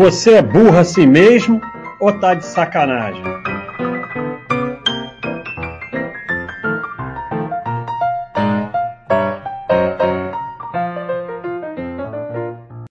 Você é burro assim mesmo ou tá de sacanagem?